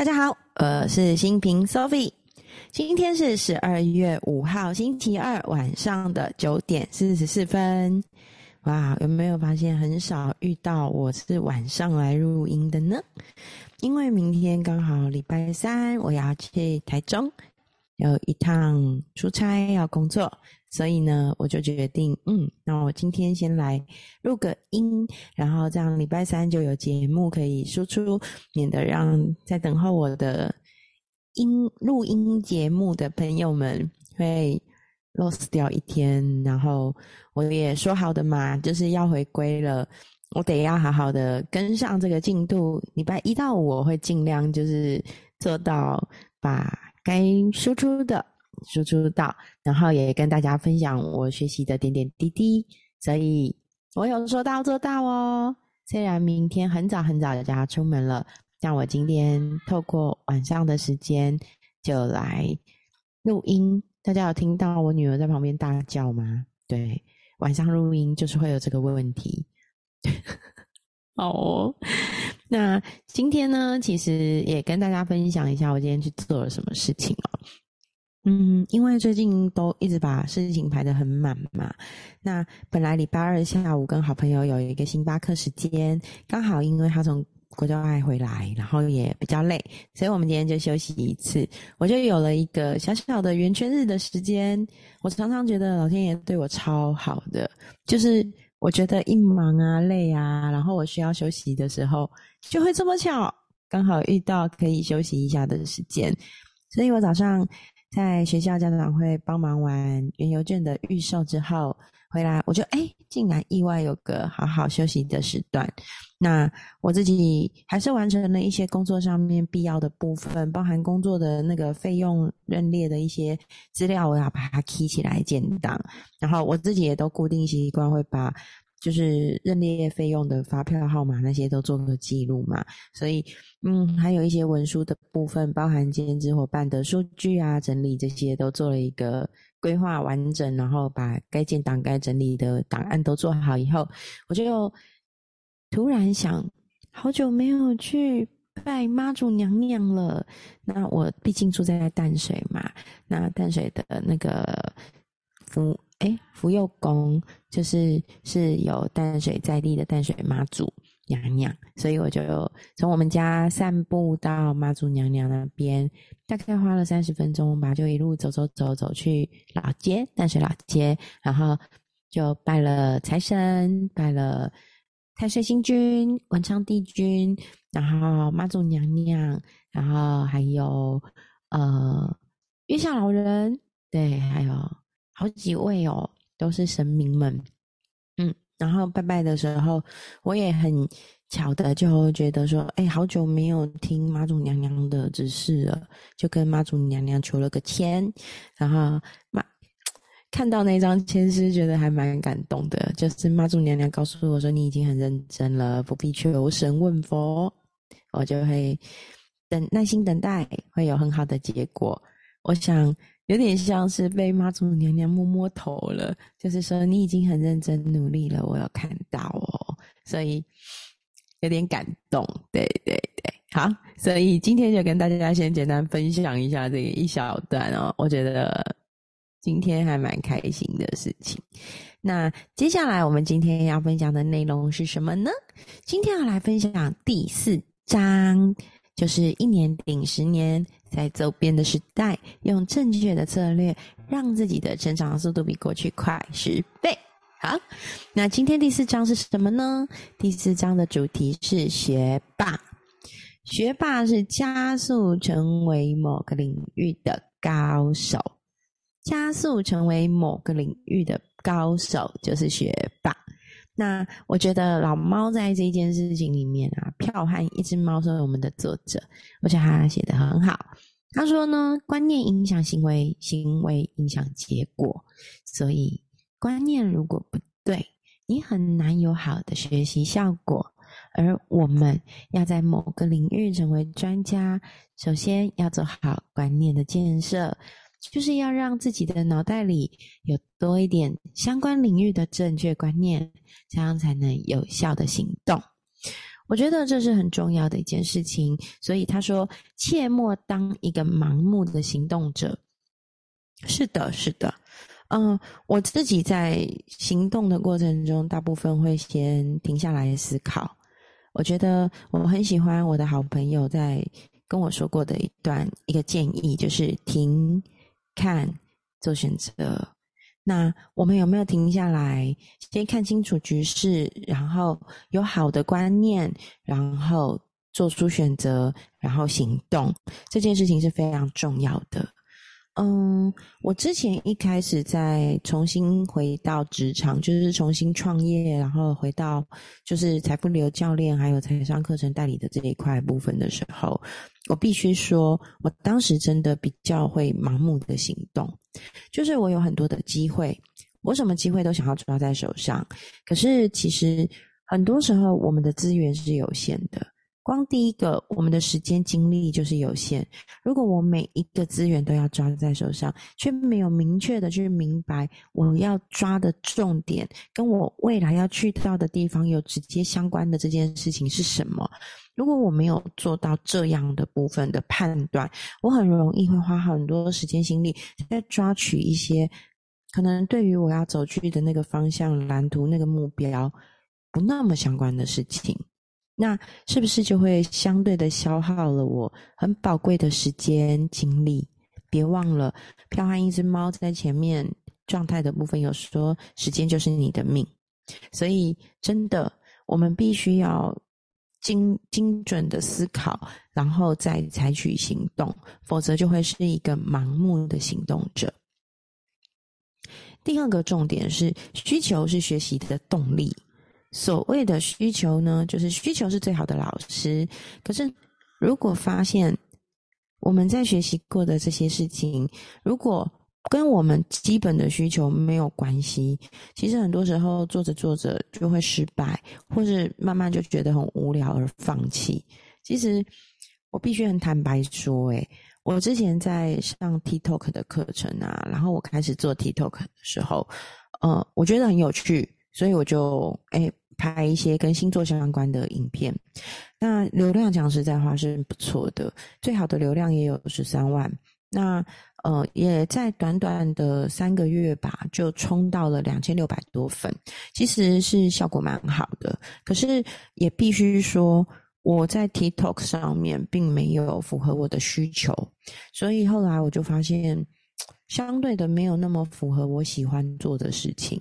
大家好，我是新平 Sophie。今天是十二月五号星期二晚上的九点四十四分。哇，有没有发现很少遇到我是晚上来录音的呢？因为明天刚好礼拜三，我要去台中有一趟出差要工作，所以呢，我就决定，嗯，那我今天先来录个音，然后这样礼拜三就有节目可以输出，免得让在等候我的音录音节目的朋友们会。lost 掉一天，然后我也说好的嘛，就是要回归了，我得要好好的跟上这个进度。礼拜一到五我会尽量就是做到把该输出的输出到，然后也跟大家分享我学习的点点滴滴。所以我有说到做到哦。虽然明天很早很早就要出门了，但我今天透过晚上的时间就来录音。大家有听到我女儿在旁边大叫吗？对，晚上录音就是会有这个问题。哦，那今天呢，其实也跟大家分享一下我今天去做了什么事情哦。嗯，因为最近都一直把事情排得很满嘛。那本来礼拜二下午跟好朋友有一个星巴克时间，刚好因为他从国教爱回来，然后也比较累，所以我们今天就休息一次。我就有了一个小小的圆圈日的时间。我常常觉得老天爷对我超好的，就是我觉得一忙啊、累啊，然后我需要休息的时候，就会这么巧，刚好遇到可以休息一下的时间。所以我早上在学校家长会帮忙完原邮卷的预售之后。回来，我就哎，竟然意外有个好好休息的时段。那我自己还是完成了一些工作上面必要的部分，包含工作的那个费用认列的一些资料，我要把它贴起来建档。然后我自己也都固定习惯会把就是认列费用的发票号码那些都做个记录嘛。所以，嗯，还有一些文书的部分，包含兼职伙伴的数据啊整理这些，都做了一个。规划完整，然后把该建档、该整理的档案都做好以后，我就突然想，好久没有去拜妈祖娘娘了。那我毕竟住在淡水嘛，那淡水的那个福哎福佑宫，就是是有淡水在地的淡水妈祖。娘娘，所以我就从我们家散步到妈祖娘娘那边，大概花了三十分钟吧，就一路走走走走去老街淡水老街，然后就拜了财神，拜了太岁星君、文昌帝君，然后妈祖娘娘，然后还有呃月下老人，对，还有好几位哦，都是神明们。嗯然后拜拜的时候，我也很巧的就觉得说，哎，好久没有听妈祖娘娘的指示了，就跟妈祖娘娘求了个签，然后妈看到那张签诗，觉得还蛮感动的。就是妈祖娘娘告诉我说，你已经很认真了，不必求神问佛，我就会等耐心等待，会有很好的结果。我想。有点像是被妈祖娘娘摸摸头了，就是说你已经很认真努力了，我有看到哦，所以有点感动。对对对，好，所以今天就跟大家先简单分享一下这个一小段哦，我觉得今天还蛮开心的事情。那接下来我们今天要分享的内容是什么呢？今天要来分享第四章。就是一年顶十年，在周边的时代，用正确的策略，让自己的成长速度比过去快十倍。好，那今天第四章是什么呢？第四章的主题是学霸。学霸是加速成为某个领域的高手，加速成为某个领域的高手就是学霸。那我觉得老猫在这件事情里面啊，票和一只猫是我们的作者，我觉得他写的很好。他说呢，观念影响行为，行为影响结果，所以观念如果不对，你很难有好的学习效果。而我们要在某个领域成为专家，首先要做好观念的建设。就是要让自己的脑袋里有多一点相关领域的正确观念，这样才能有效的行动。我觉得这是很重要的一件事情。所以他说：“切莫当一个盲目的行动者。”是的，是的。嗯，我自己在行动的过程中，大部分会先停下来思考。我觉得我很喜欢我的好朋友在跟我说过的一段一个建议，就是停、看、做选择。那我们有没有停下来，先看清楚局势，然后有好的观念，然后做出选择，然后行动？这件事情是非常重要的。嗯，我之前一开始在重新回到职场，就是重新创业，然后回到就是财富流教练还有财商课程代理的这一块部分的时候，我必须说，我当时真的比较会盲目的行动，就是我有很多的机会，我什么机会都想要抓在手上，可是其实很多时候我们的资源是有限的。光第一个，我们的时间精力就是有限。如果我每一个资源都要抓在手上，却没有明确的去明白我要抓的重点，跟我未来要去到的地方有直接相关的这件事情是什么？如果我没有做到这样的部分的判断，我很容易会花很多时间心力在抓取一些可能对于我要走去的那个方向蓝图、那个目标不那么相关的事情。那是不是就会相对的消耗了我很宝贵的时间精力？别忘了，彪悍一只猫在前面状态的部分有说，时间就是你的命。所以真的，我们必须要精精准的思考，然后再采取行动，否则就会是一个盲目的行动者。第二个重点是，需求是学习的动力。所谓的需求呢，就是需求是最好的老师。可是，如果发现我们在学习过的这些事情，如果跟我们基本的需求没有关系，其实很多时候做着做着就会失败，或是慢慢就觉得很无聊而放弃。其实我必须很坦白说，诶我之前在上 TikTok 的课程啊，然后我开始做 TikTok 的时候，呃，我觉得很有趣，所以我就诶拍一些跟星座相关的影片，那流量讲实在话是不错的，最好的流量也有十三万。那呃，也在短短的三个月吧，就冲到了两千六百多粉，其实是效果蛮好的。可是也必须说，我在 TikTok 上面并没有符合我的需求，所以后来我就发现。相对的没有那么符合我喜欢做的事情，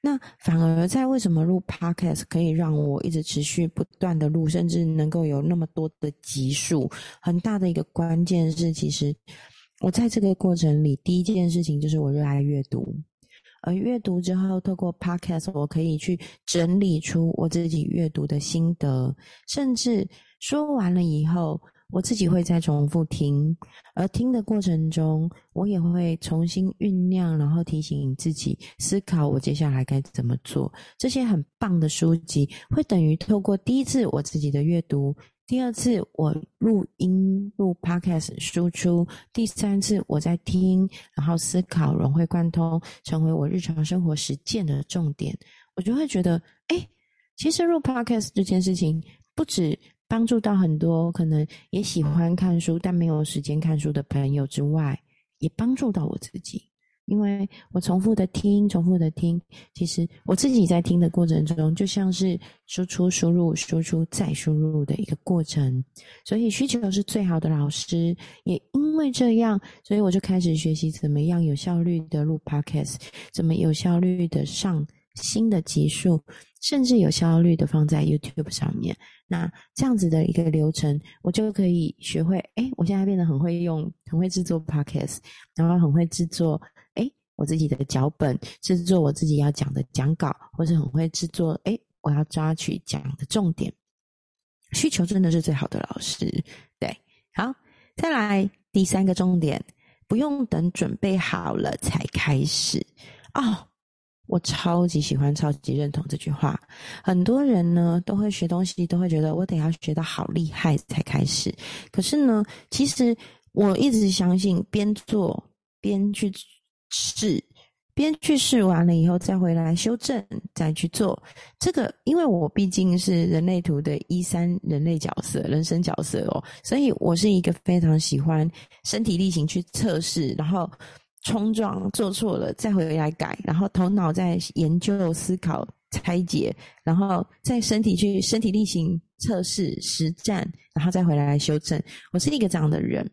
那反而在为什么录 podcast 可以让我一直持续不断的录，甚至能够有那么多的集数，很大的一个关键是，其实我在这个过程里，第一件事情就是我热爱阅读，而阅读之后，透过 podcast 我可以去整理出我自己阅读的心得，甚至说完了以后。我自己会再重复听，而听的过程中，我也会重新酝酿，然后提醒自己思考我接下来该怎么做。这些很棒的书籍，会等于透过第一次我自己的阅读，第二次我录音录 podcast 输出，第三次我在听，然后思考融会贯通，成为我日常生活实践的重点。我就会觉得，哎，其实录 podcast 这件事情不止。帮助到很多可能也喜欢看书但没有时间看书的朋友之外，也帮助到我自己，因为我重复的听，重复的听，其实我自己在听的过程中，就像是输出、输入、输出再输入的一个过程。所以需求是最好的老师，也因为这样，所以我就开始学习怎么样有效率的录 podcast，怎么有效率的上。新的集数，甚至有效率的放在 YouTube 上面。那这样子的一个流程，我就可以学会。哎，我现在变得很会用，很会制作 Podcast，然后很会制作。哎，我自己的脚本，制作我自己要讲的讲稿，或是很会制作。哎，我要抓取讲的重点。需求真的是最好的老师。对，好，再来第三个重点，不用等准备好了才开始哦。我超级喜欢、超级认同这句话。很多人呢都会学东西，都会觉得我得要学到好厉害才开始。可是呢，其实我一直相信，边做边去试，边去试完了以后，再回来修正，再去做这个。因为我毕竟是人类图的一三人类角色、人生角色哦，所以我是一个非常喜欢身体力行去测试，然后冲撞，做错了再回来改，然后头脑在研究、思考、拆解，然后在身体去身体力行测试、实战，然后再回来修正。我是一个这样的人。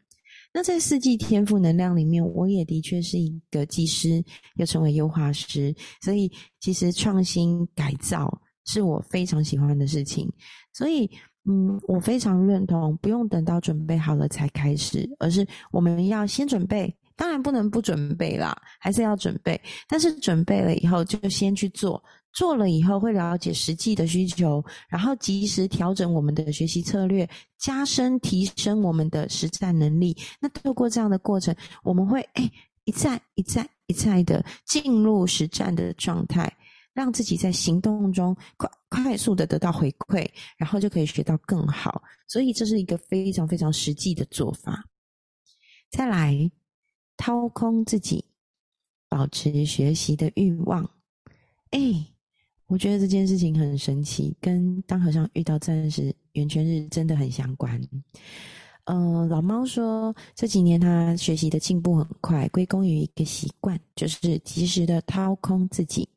那在四季天赋能量里面，我也的确是一个技师，又成为优化师，所以其实创新改造是我非常喜欢的事情。所以，嗯，我非常认同，不用等到准备好了才开始，而是我们要先准备。当然不能不准备啦，还是要准备。但是准备了以后，就先去做。做了以后会了解实际的需求，然后及时调整我们的学习策略，加深提升我们的实战能力。那透过这样的过程，我们会哎一再一再一再的进入实战的状态，让自己在行动中快快速的得到回馈，然后就可以学到更好。所以这是一个非常非常实际的做法。再来，掏空自己，保持学习的欲望。哎。我觉得这件事情很神奇，跟当和尚遇到钻石圆圈日真的很相关。嗯，老猫说这几年他学习的进步很快，归功于一个习惯，就是及时的掏空自己。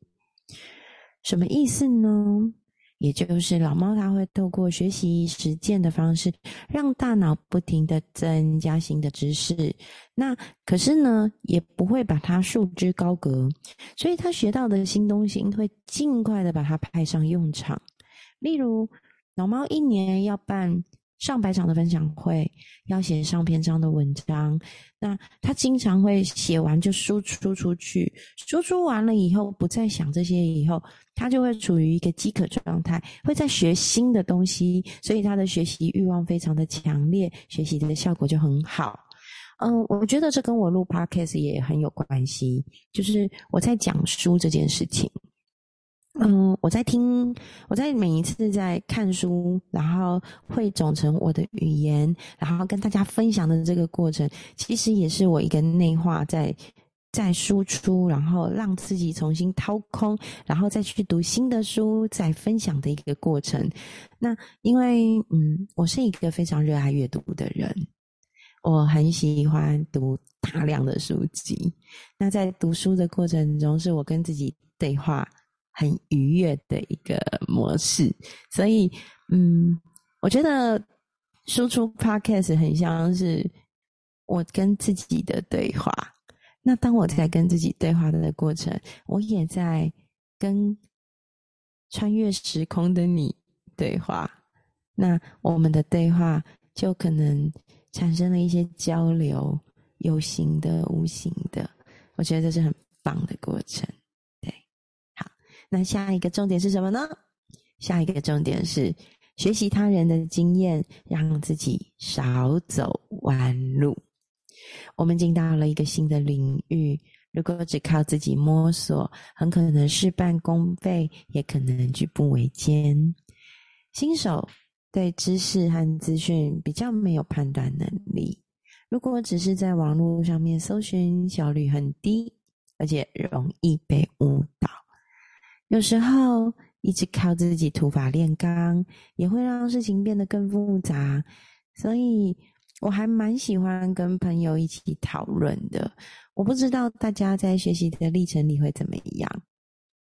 什么意思呢？也就是老猫，它会透过学习实践的方式，让大脑不停的增加新的知识。那可是呢，也不会把它束之高阁，所以它学到的新东西会尽快的把它派上用场。例如，老猫一年要办。上百场的分享会，要写上篇章的文章，那他经常会写完就输出出去，输出完了以后不再想这些，以后他就会处于一个饥渴状态，会在学新的东西，所以他的学习欲望非常的强烈，学习的效果就很好。嗯，我觉得这跟我录 podcast 也很有关系，就是我在讲书这件事情。嗯，我在听，我在每一次在看书，然后汇总成我的语言，然后跟大家分享的这个过程，其实也是我一个内化在在输出，然后让自己重新掏空，然后再去读新的书，再分享的一个过程。那因为嗯，我是一个非常热爱阅读的人，我很喜欢读大量的书籍。那在读书的过程中，是我跟自己对话。很愉悦的一个模式，所以，嗯，我觉得输出 podcast 很像是我跟自己的对话。那当我在跟自己对话的过程，我也在跟穿越时空的你对话。那我们的对话就可能产生了一些交流，有形的、无形的。我觉得这是很棒的过程。那下一个重点是什么呢？下一个重点是学习他人的经验，让自己少走弯路。我们进到了一个新的领域，如果只靠自己摸索，很可能事半功倍，也可能举步维艰。新手对知识和资讯比较没有判断能力，如果只是在网络上面搜寻，效率很低，而且容易被误导。有时候一直靠自己土法炼钢，也会让事情变得更复杂。所以我还蛮喜欢跟朋友一起讨论的。我不知道大家在学习的历程里会怎么样。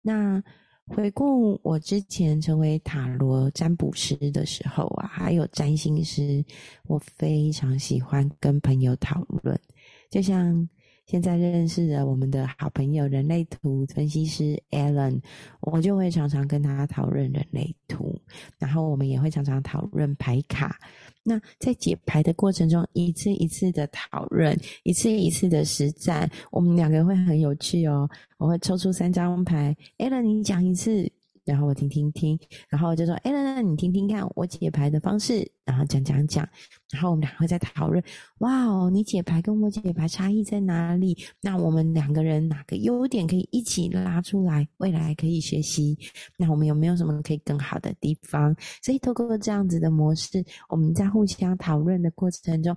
那回顾我之前成为塔罗占卜师的时候啊，还有占星师，我非常喜欢跟朋友讨论，就像。现在认识了我们的好朋友人类图分析师 Alan，我就会常常跟他讨论人类图，然后我们也会常常讨论牌卡。那在解牌的过程中，一次一次的讨论，一次一次的实战，我们两个会很有趣哦。我会抽出三张牌，Alan 你讲一次。然后我听听听，然后就说：“哎，那那你听听看我解牌的方式。”然后讲讲讲，然后我们两个在讨论：“哇哦，你解牌跟我解牌差异在哪里？那我们两个人哪个优点可以一起拉出来，未来可以学习？那我们有没有什么可以更好的地方？”所以透过这样子的模式，我们在互相讨论的过程中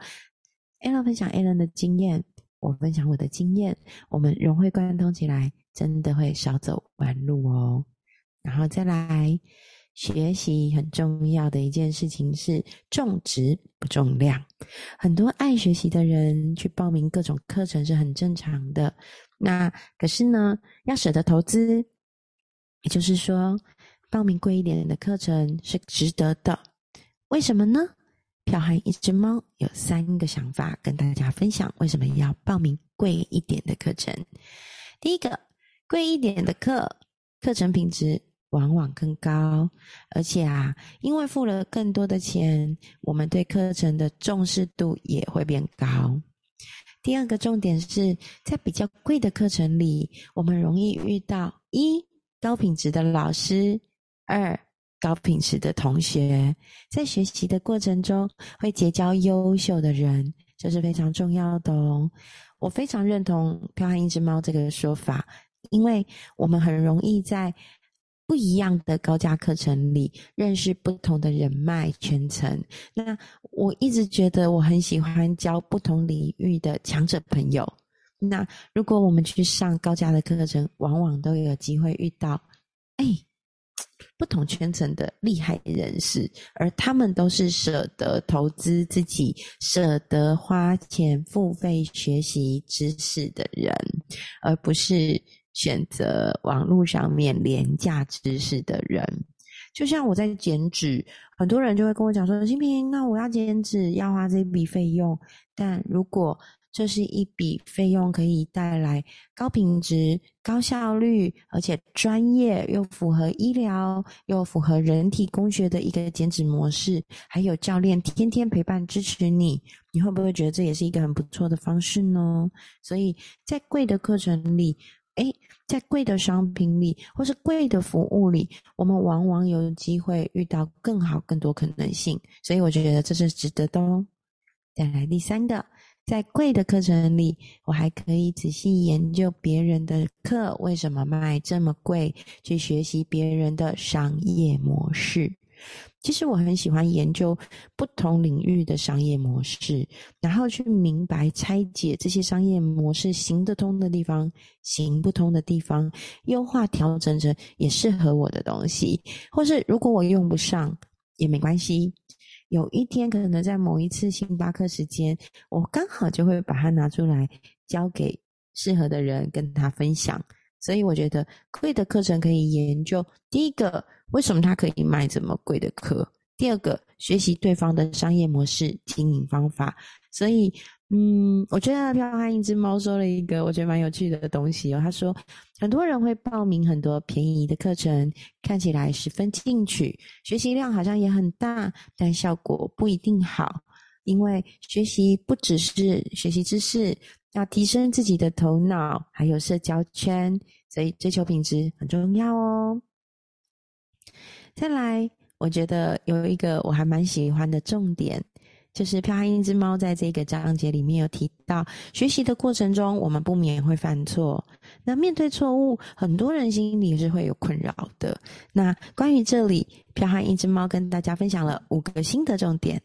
a l n 分享 a l n 的经验。我分享我的经验，我们融会贯通起来，真的会少走弯路哦。然后再来，学习很重要的一件事情是重质不重量。很多爱学习的人去报名各种课程是很正常的。那可是呢，要舍得投资，也就是说，报名贵一点的课程是值得的。为什么呢？票汉一只猫有三个想法跟大家分享，为什么要报名贵一点的课程？第一个，贵一点的课，课程品质往往更高，而且啊，因为付了更多的钱，我们对课程的重视度也会变高。第二个重点是在比较贵的课程里，我们容易遇到一高品质的老师，二。高品质的同学在学习的过程中会结交优秀的人，这是非常重要的哦。我非常认同“飘悍一只猫”这个说法，因为我们很容易在不一样的高价课程里认识不同的人脉圈层。那我一直觉得我很喜欢交不同领域的强者朋友。那如果我们去上高价的课程，往往都有机会遇到，哎。不同圈层的厉害人士，而他们都是舍得投资自己、舍得花钱付费学习知识的人，而不是选择网络上面廉价知识的人。就像我在减脂，很多人就会跟我讲说：“新平，那我要减脂，要花这笔费用。”但如果这是一笔费用，可以带来高品质、高效率，而且专业又符合医疗又符合人体工学的一个减脂模式。还有教练天天陪伴支持你，你会不会觉得这也是一个很不错的方式呢？所以在贵的课程里，诶，在贵的商品里，或是贵的服务里，我们往往有机会遇到更好、更多可能性。所以我就觉得这是值得的哦。再来第三个。在贵的课程里，我还可以仔细研究别人的课为什么卖这么贵，去学习别人的商业模式。其实我很喜欢研究不同领域的商业模式，然后去明白拆解这些商业模式行得通的地方、行不通的地方，优化调整成也适合我的东西，或是如果我用不上也没关系。有一天，可能在某一次星巴克时间，我刚好就会把它拿出来交给适合的人跟他分享。所以我觉得贵的课程可以研究：第一个，为什么他可以卖这么贵的课；第二个，学习对方的商业模式、经营方法。所以。嗯，我觉得彪悍一只猫说了一个我觉得蛮有趣的东西哦。他说，很多人会报名很多便宜的课程，看起来十分进取，学习量好像也很大，但效果不一定好。因为学习不只是学习知识，要提升自己的头脑，还有社交圈，所以追求品质很重要哦。再来，我觉得有一个我还蛮喜欢的重点。就是飘悍一只猫在这个章节里面有提到，学习的过程中我们不免会犯错。那面对错误，很多人心里是会有困扰的。那关于这里，飘悍一只猫跟大家分享了五个新的重点。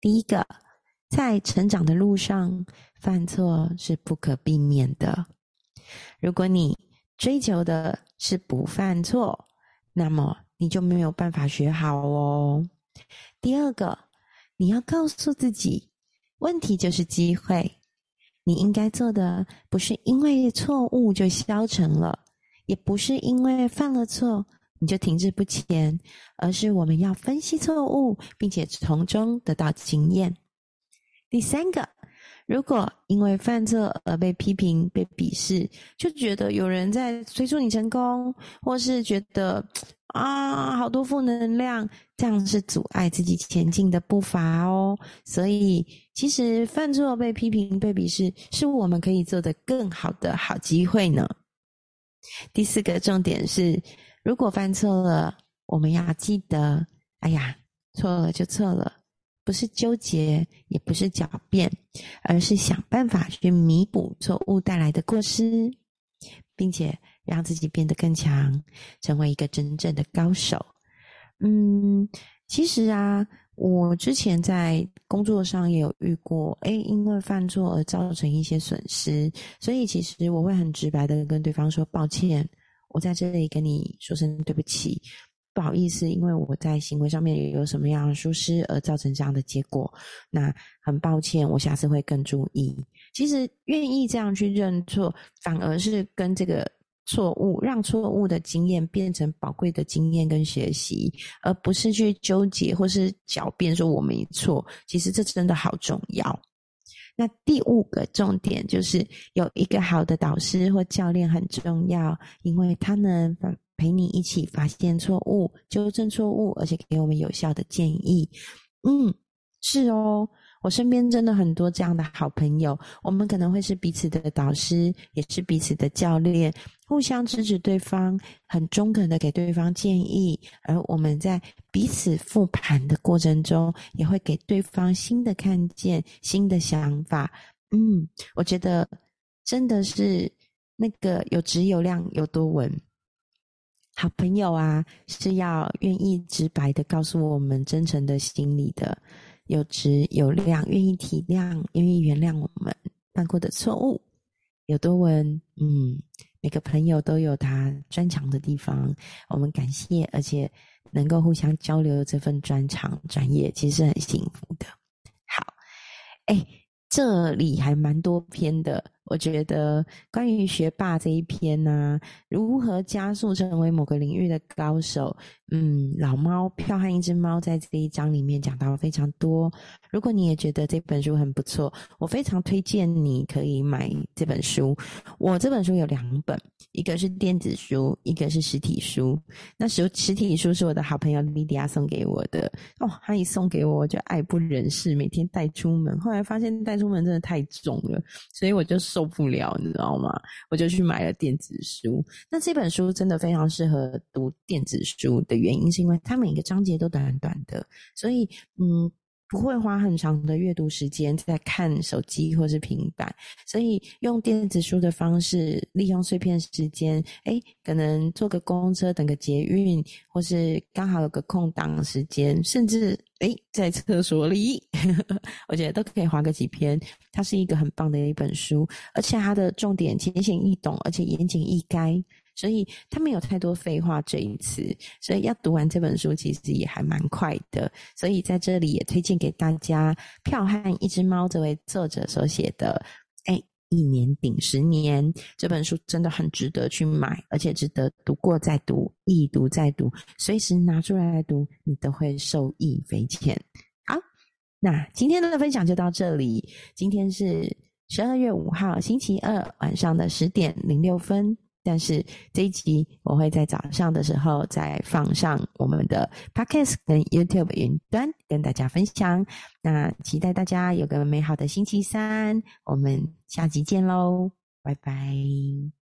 第一个，在成长的路上，犯错是不可避免的。如果你追求的是不犯错，那么你就没有办法学好哦。第二个。你要告诉自己，问题就是机会。你应该做的不是因为错误就消沉了，也不是因为犯了错你就停滞不前，而是我们要分析错误，并且从中得到经验。第三个，如果因为犯错而被批评、被鄙视，就觉得有人在催促你成功，或是觉得。啊，好多负能量，这样是阻碍自己前进的步伐哦。所以，其实犯错、被批评、被鄙视，是我们可以做的更好的好机会呢。第四个重点是，如果犯错了，我们要记得，哎呀，错了就错了，不是纠结，也不是狡辩，而是想办法去弥补错误带来的过失，并且。让自己变得更强，成为一个真正的高手。嗯，其实啊，我之前在工作上也有遇过，哎，因为犯错而造成一些损失，所以其实我会很直白的跟对方说抱歉，我在这里跟你说声对不起，不好意思，因为我在行为上面有什么样的疏失而造成这样的结果，那很抱歉，我下次会更注意。其实愿意这样去认错，反而是跟这个。错误让错误的经验变成宝贵的经验跟学习，而不是去纠结或是狡辩说我没错。其实这真的好重要。那第五个重点就是有一个好的导师或教练很重要，因为他能陪你一起发现错误、纠正错误，而且给我们有效的建议。嗯，是哦。我身边真的很多这样的好朋友，我们可能会是彼此的导师，也是彼此的教练，互相支持对方，很中肯的给对方建议，而我们在彼此复盘的过程中，也会给对方新的看见、新的想法。嗯，我觉得真的是那个有质有量有多稳，好朋友啊，是要愿意直白的告诉我们真诚的心里的。有值有量，愿意体谅，愿意原谅我们犯过的错误，有多文？嗯，每个朋友都有他专长的地方，我们感谢，而且能够互相交流这份专长专业，其实很幸福的。好，哎，这里还蛮多篇的。我觉得关于学霸这一篇呢，如何加速成为某个领域的高手？嗯，老猫票和一只猫在这一章里面讲到了非常多。如果你也觉得这本书很不错，我非常推荐你可以买这本书。我这本书有两本，一个是电子书，一个是实体书。那实实体书是我的好朋友莉迪亚送给我的哦，他一送给我，我就爱不忍释，每天带出门。后来发现带出门真的太重了，所以我就。受不了，你知道吗？我就去买了电子书。那这本书真的非常适合读电子书的原因，是因为它每个章节都短短的，所以嗯。不会花很长的阅读时间在看手机或是平板，所以用电子书的方式，利用碎片时间，哎，可能坐个公车、等个捷运，或是刚好有个空档时间，甚至哎在厕所里，我觉得都可以划个几篇。它是一个很棒的一本书，而且它的重点浅显易懂，而且言简意赅。所以他没有太多废话这一次，所以要读完这本书其实也还蛮快的。所以在这里也推荐给大家，《票和一只猫》这位作者所写的，哎，一年顶十年这本书真的很值得去买，而且值得读过再读，一读再读，随时拿出来读，你都会受益匪浅。好，那今天的分享就到这里。今天是十二月五号星期二晚上的十点零六分。但是这一集我会在早上的时候再放上我们的 Podcast 跟 YouTube 云端跟大家分享。那期待大家有个美好的星期三，我们下集见喽，拜拜。